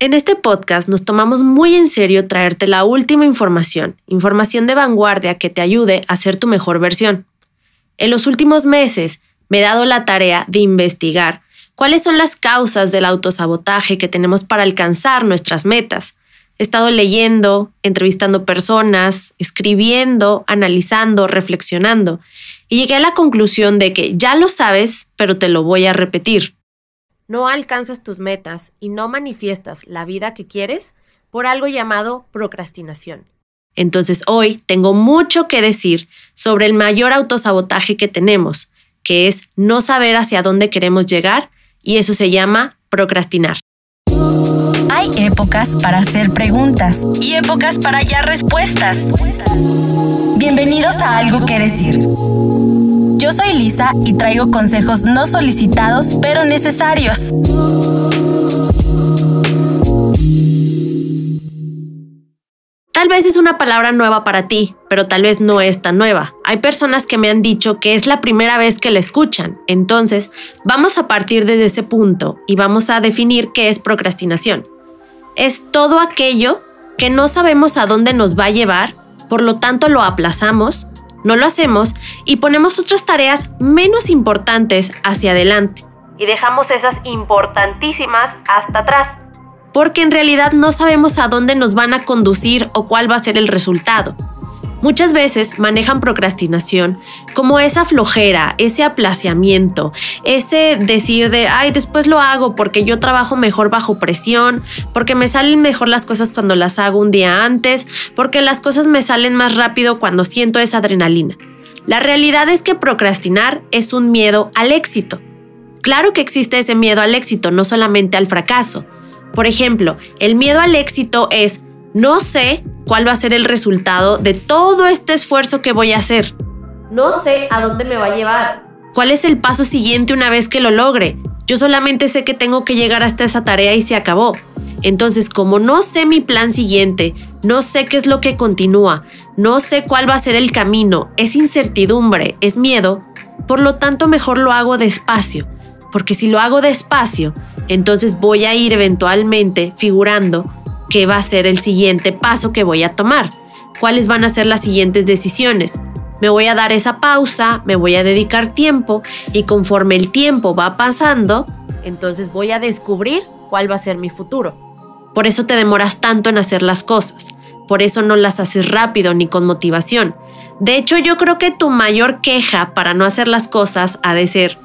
En este podcast nos tomamos muy en serio traerte la última información, información de vanguardia que te ayude a ser tu mejor versión. En los últimos meses me he dado la tarea de investigar cuáles son las causas del autosabotaje que tenemos para alcanzar nuestras metas. He estado leyendo, entrevistando personas, escribiendo, analizando, reflexionando y llegué a la conclusión de que ya lo sabes, pero te lo voy a repetir no alcanzas tus metas y no manifiestas la vida que quieres por algo llamado procrastinación. Entonces hoy tengo mucho que decir sobre el mayor autosabotaje que tenemos, que es no saber hacia dónde queremos llegar y eso se llama procrastinar. Hay épocas para hacer preguntas y épocas para hallar respuestas. Bienvenidos a Algo que Decir soy Lisa y traigo consejos no solicitados pero necesarios. Tal vez es una palabra nueva para ti, pero tal vez no es tan nueva. Hay personas que me han dicho que es la primera vez que la escuchan. Entonces, vamos a partir desde ese punto y vamos a definir qué es procrastinación. Es todo aquello que no sabemos a dónde nos va a llevar, por lo tanto lo aplazamos no lo hacemos y ponemos otras tareas menos importantes hacia adelante. Y dejamos esas importantísimas hasta atrás. Porque en realidad no sabemos a dónde nos van a conducir o cuál va a ser el resultado. Muchas veces manejan procrastinación como esa flojera, ese aplaciamiento, ese decir de, ay, después lo hago porque yo trabajo mejor bajo presión, porque me salen mejor las cosas cuando las hago un día antes, porque las cosas me salen más rápido cuando siento esa adrenalina. La realidad es que procrastinar es un miedo al éxito. Claro que existe ese miedo al éxito, no solamente al fracaso. Por ejemplo, el miedo al éxito es no sé cuál va a ser el resultado de todo este esfuerzo que voy a hacer. No sé a dónde me va a llevar. ¿Cuál es el paso siguiente una vez que lo logre? Yo solamente sé que tengo que llegar hasta esa tarea y se acabó. Entonces, como no sé mi plan siguiente, no sé qué es lo que continúa, no sé cuál va a ser el camino, es incertidumbre, es miedo, por lo tanto mejor lo hago despacio, porque si lo hago despacio, entonces voy a ir eventualmente figurando qué va a ser el siguiente paso que voy a tomar, cuáles van a ser las siguientes decisiones. Me voy a dar esa pausa, me voy a dedicar tiempo y conforme el tiempo va pasando, entonces voy a descubrir cuál va a ser mi futuro. Por eso te demoras tanto en hacer las cosas, por eso no las haces rápido ni con motivación. De hecho, yo creo que tu mayor queja para no hacer las cosas ha de ser,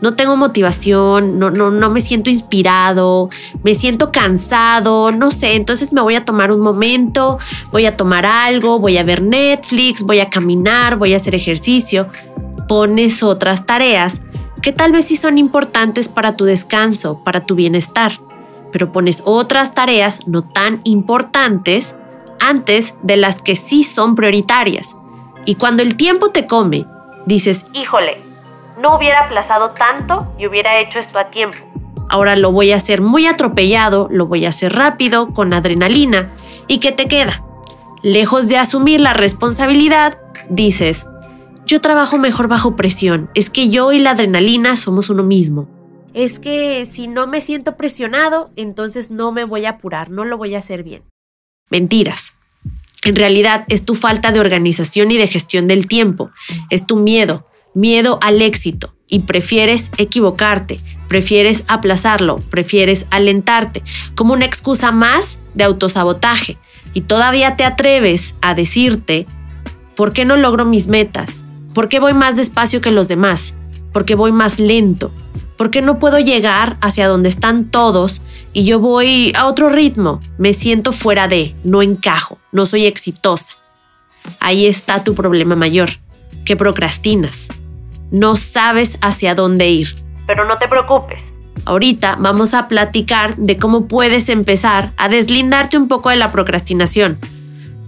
no tengo motivación, no, no, no me siento inspirado, me siento cansado, no sé, entonces me voy a tomar un momento, voy a tomar algo, voy a ver Netflix, voy a caminar, voy a hacer ejercicio. Pones otras tareas que tal vez sí son importantes para tu descanso, para tu bienestar, pero pones otras tareas no tan importantes antes de las que sí son prioritarias. Y cuando el tiempo te come, dices, híjole, no hubiera aplazado tanto y hubiera hecho esto a tiempo. Ahora lo voy a hacer muy atropellado, lo voy a hacer rápido, con adrenalina. ¿Y qué te queda? Lejos de asumir la responsabilidad, dices, yo trabajo mejor bajo presión, es que yo y la adrenalina somos uno mismo. Es que si no me siento presionado, entonces no me voy a apurar, no lo voy a hacer bien. Mentiras. En realidad es tu falta de organización y de gestión del tiempo, es tu miedo, miedo al éxito y prefieres equivocarte, prefieres aplazarlo, prefieres alentarte, como una excusa más de autosabotaje. Y todavía te atreves a decirte, ¿por qué no logro mis metas? ¿Por qué voy más despacio que los demás? ¿Por qué voy más lento? ¿Por qué no puedo llegar hacia donde están todos y yo voy a otro ritmo? Me siento fuera de, no encajo, no soy exitosa. Ahí está tu problema mayor, que procrastinas no sabes hacia dónde ir. Pero no te preocupes. Ahorita vamos a platicar de cómo puedes empezar a deslindarte un poco de la procrastinación.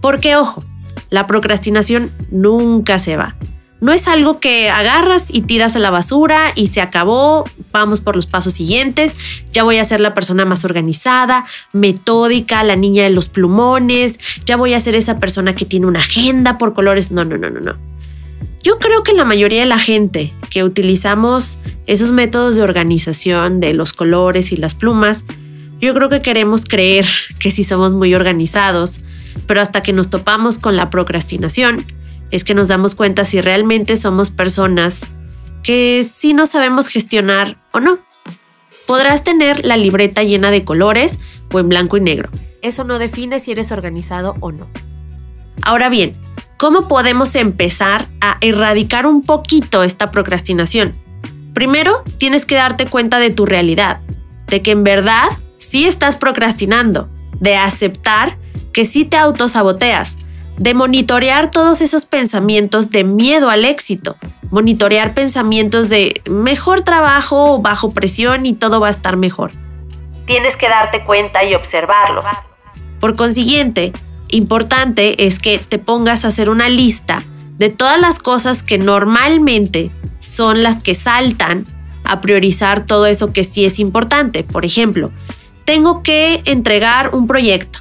Porque ojo, la procrastinación nunca se va. No es algo que agarras y tiras a la basura y se acabó, vamos por los pasos siguientes, ya voy a ser la persona más organizada, metódica, la niña de los plumones, ya voy a ser esa persona que tiene una agenda por colores. No, no, no, no, no. Yo creo que la mayoría de la gente que utilizamos esos métodos de organización de los colores y las plumas, Yo creo que queremos creer que sí somos muy organizados, pero hasta que nos topamos con la procrastinación, es que nos damos cuenta si realmente somos personas que sí no sabemos gestionar o no. Podrás tener la libreta llena de colores o en blanco y negro. Eso no define si eres organizado o no. Ahora bien, ¿cómo podemos empezar a erradicar un poquito esta procrastinación? Primero, tienes que darte cuenta de tu realidad, de que en verdad sí estás procrastinando, de aceptar que sí te autosaboteas, de monitorear todos esos pensamientos de miedo al éxito, monitorear pensamientos de mejor trabajo, bajo presión y todo va a estar mejor. Tienes que darte cuenta y observarlo. Por consiguiente, importante es que te pongas a hacer una lista de todas las cosas que normalmente son las que saltan a priorizar todo eso que sí es importante. Por ejemplo, tengo que entregar un proyecto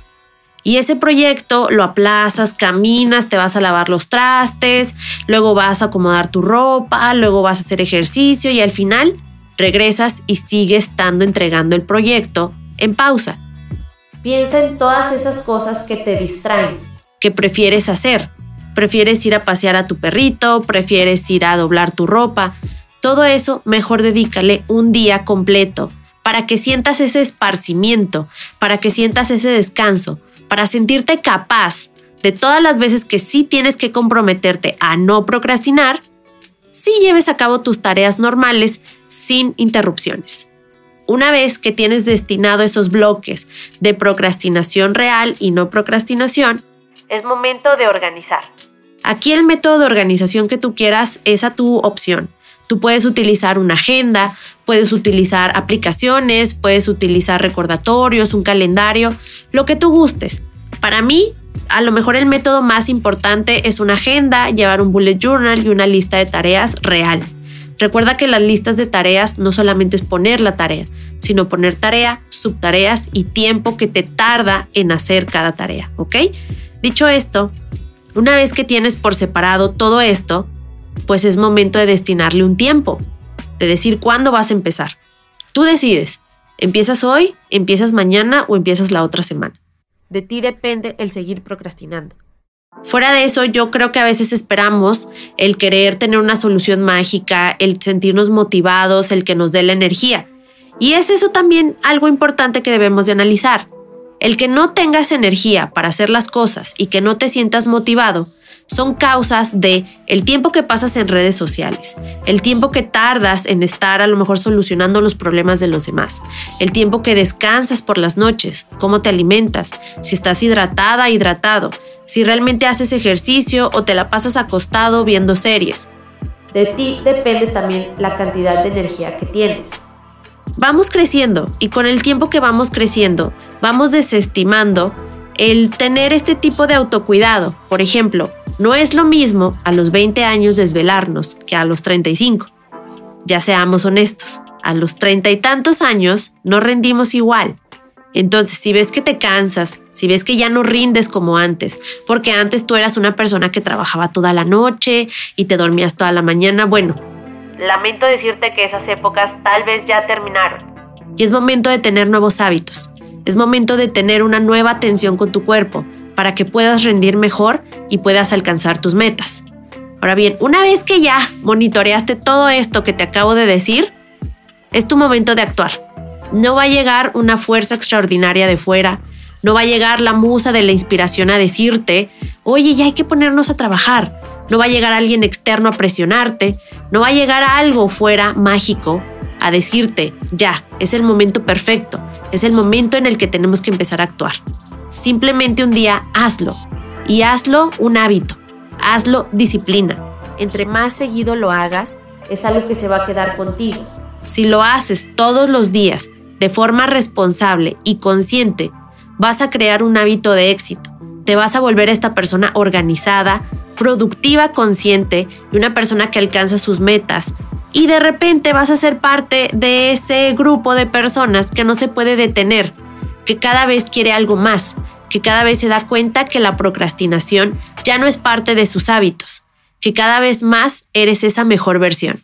y ese proyecto lo aplazas, caminas, te vas a lavar los trastes, luego vas a acomodar tu ropa, luego vas a hacer ejercicio y al final regresas y sigues estando entregando el proyecto en pausa. Piensa en todas esas cosas que te distraen, que prefieres hacer. Prefieres ir a pasear a tu perrito, prefieres ir a doblar tu ropa. Todo eso mejor dedícale un día completo para que sientas ese esparcimiento, para que sientas ese descanso, para sentirte capaz de todas las veces que sí tienes que comprometerte a no procrastinar, sí lleves a cabo tus tareas normales sin interrupciones. Una vez que tienes destinado esos bloques de procrastinación real y no procrastinación, es momento de organizar. Aquí el método de organización que tú quieras es a tu opción. Tú puedes utilizar una agenda, puedes utilizar aplicaciones, puedes utilizar recordatorios, un calendario, lo que tú gustes. Para mí, a lo mejor el método más importante es una agenda, llevar un bullet journal y una lista de tareas real. Recuerda que las listas de tareas no solamente es poner la tarea, sino poner tarea, subtareas y tiempo que te tarda en hacer cada tarea, ¿ok? Dicho esto, una vez que tienes por separado todo esto, pues es momento de destinarle un tiempo de decir cuándo vas a empezar. Tú decides, ¿empiezas hoy, empiezas mañana o empiezas la otra semana? De ti depende el seguir procrastinando. Fuera de eso, yo creo que a veces esperamos el querer tener una solución mágica, el sentirnos motivados, el que nos dé la energía. Y es eso también algo importante que debemos de analizar. El que no tengas energía para hacer las cosas y que no te sientas motivado son causas de el tiempo que pasas en redes sociales, el tiempo que tardas en estar a lo mejor solucionando los problemas de los demás, el tiempo que descansas por las noches, cómo te alimentas, si estás hidratada, hidratado, si realmente haces ejercicio o te la pasas acostado viendo series. De ti depende también la cantidad de energía que tienes. Vamos creciendo y con el tiempo que vamos creciendo, vamos desestimando el tener este tipo de autocuidado. Por ejemplo, no es lo mismo a los 20 años desvelarnos que a los 35. Ya seamos honestos, a los treinta y tantos años no rendimos igual. Entonces, si ves que te cansas, si ves que ya no rindes como antes, porque antes tú eras una persona que trabajaba toda la noche y te dormías toda la mañana, bueno, lamento decirte que esas épocas tal vez ya terminaron. Y es momento de tener nuevos hábitos. Es momento de tener una nueva atención con tu cuerpo, para que puedas rendir mejor y puedas alcanzar tus metas. Ahora bien, una vez que ya monitoreaste todo esto que te acabo de decir, es tu momento de actuar. No va a llegar una fuerza extraordinaria de fuera, no va a llegar la musa de la inspiración a decirte, oye, ya hay que ponernos a trabajar. No va a llegar alguien externo a presionarte, no va a llegar algo fuera mágico a decirte, ya, es el momento perfecto, es el momento en el que tenemos que empezar a actuar. Simplemente un día hazlo y hazlo un hábito, hazlo disciplina. Entre más seguido lo hagas, es algo que se va a quedar contigo. Si lo haces todos los días de forma responsable y consciente, vas a crear un hábito de éxito. Te vas a volver esta persona organizada, productiva, consciente y una persona que alcanza sus metas. Y de repente vas a ser parte de ese grupo de personas que no se puede detener, que cada vez quiere algo más, que cada vez se da cuenta que la procrastinación ya no es parte de sus hábitos, que cada vez más eres esa mejor versión.